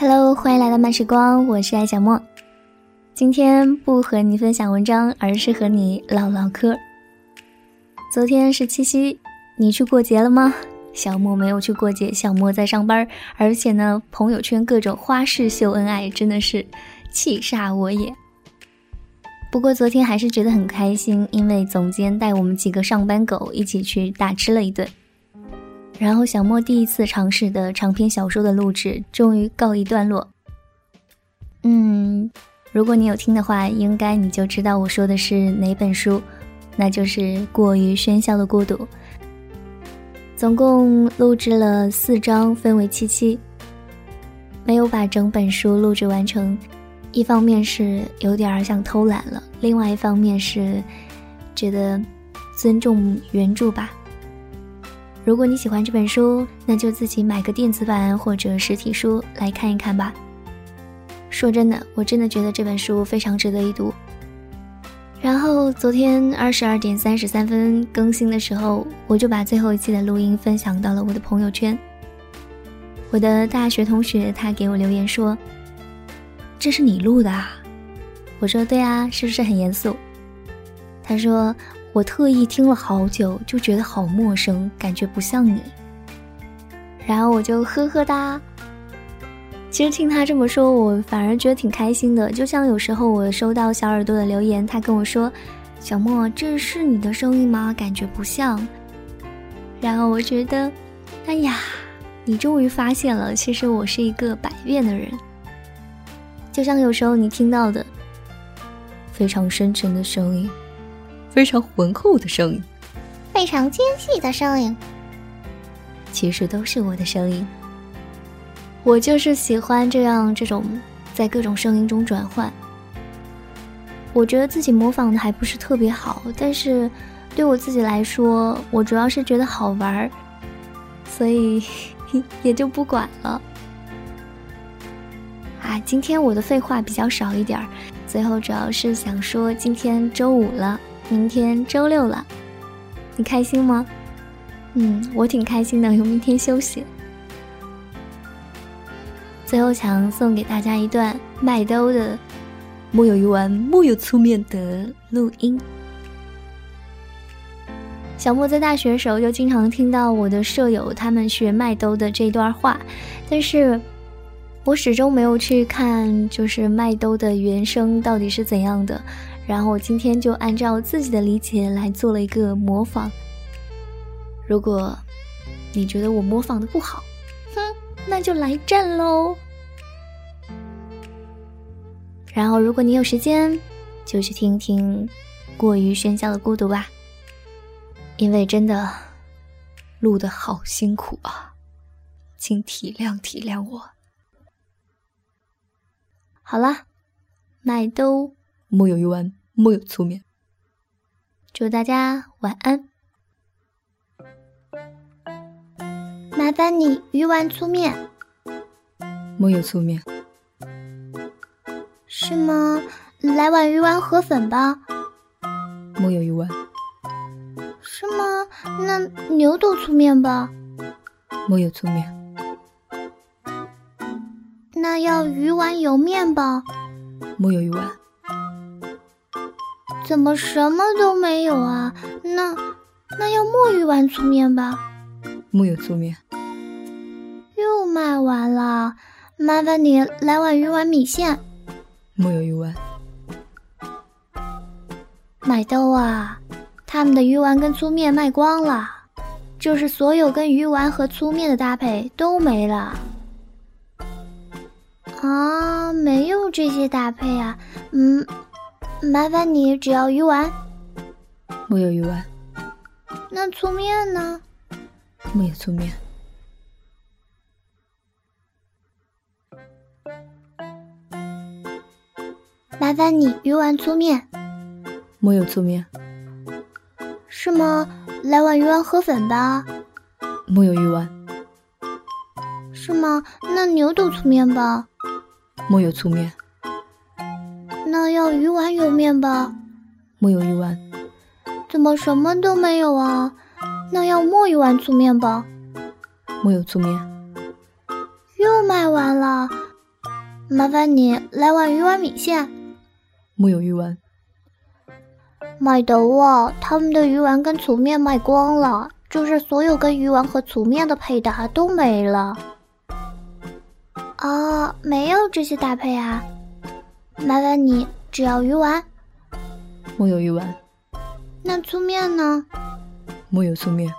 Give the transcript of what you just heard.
Hello，欢迎来到慢时光，我是爱小莫。今天不和你分享文章，而是和你唠唠嗑。昨天是七夕，你去过节了吗？小莫没有去过节，小莫在上班，而且呢，朋友圈各种花式秀恩爱，真的是气煞我也。不过昨天还是觉得很开心，因为总监带我们几个上班狗一起去大吃了一顿。然后小莫第一次尝试的长篇小说的录制终于告一段落。嗯，如果你有听的话，应该你就知道我说的是哪本书，那就是《过于喧嚣的孤独》。总共录制了四章，分为七期，没有把整本书录制完成。一方面是有点想偷懒了，另外一方面是觉得尊重原著吧。如果你喜欢这本书，那就自己买个电子版或者实体书来看一看吧。说真的，我真的觉得这本书非常值得一读。然后昨天二十二点三十三分更新的时候，我就把最后一期的录音分享到了我的朋友圈。我的大学同学他给我留言说：“这是你录的啊？”我说：“对啊，是不是很严肃？”他说。我特意听了好久，就觉得好陌生，感觉不像你。然后我就呵呵哒。其实听他这么说，我反而觉得挺开心的。就像有时候我收到小耳朵的留言，他跟我说：“小莫，这是你的声音吗？感觉不像。”然后我觉得，哎呀，你终于发现了，其实我是一个百变的人。就像有时候你听到的非常深沉的声音。非常浑厚的声音，非常尖细的声音，其实都是我的声音。我就是喜欢这样这种在各种声音中转换。我觉得自己模仿的还不是特别好，但是对我自己来说，我主要是觉得好玩儿，所以 也就不管了。啊，今天我的废话比较少一点儿，最后主要是想说，今天周五了。明天周六了，你开心吗？嗯，我挺开心的，有明天休息。最后想送给大家一段麦兜的《木有鱼丸，木有粗面》的录音。小莫在大学时候就经常听到我的舍友他们学麦兜的这段话，但是我始终没有去看，就是麦兜的原声到底是怎样的。然后我今天就按照自己的理解来做了一个模仿。如果你觉得我模仿的不好，哼，那就来战喽。然后如果你有时间，就去听听《过于喧嚣的孤独》吧，因为真的录的好辛苦啊，请体谅体谅我。好了，麦兜木有鱼丸。木有粗面，祝大家晚安。麻烦你鱼丸粗面，木有粗面，是吗？来碗鱼丸河粉吧，木有鱼丸，是吗？那牛肚粗面吧，木有粗面，那要鱼丸油面吧，木有鱼丸。怎么什么都没有啊？那那要墨鱼丸粗面吧？木有粗面，又卖完了。麻烦你来碗鱼丸米线。木有鱼丸，买豆啊！他们的鱼丸跟粗面卖光了，就是所有跟鱼丸和粗面的搭配都没了。啊，没有这些搭配啊？嗯。麻烦你，只要鱼丸。木有鱼丸。那粗面呢？木有粗面。麻烦你鱼丸粗面。木有粗面。是吗？来碗鱼丸河粉吧。木有鱼丸。是吗？那牛肚粗面吧。木有粗面。那要鱼丸有面吧？木有鱼丸。怎么什么都没有啊？那要墨鱼丸粗面吧？木有粗面。又卖完了。麻烦你来碗鱼丸米线。木有鱼丸。买的哇，他们的鱼丸跟粗面卖光了，就是所有跟鱼丸和粗面的配搭都没了。啊，没有这些搭配啊！麻烦你只要鱼丸。木有鱼丸。那粗面呢？木有粗面。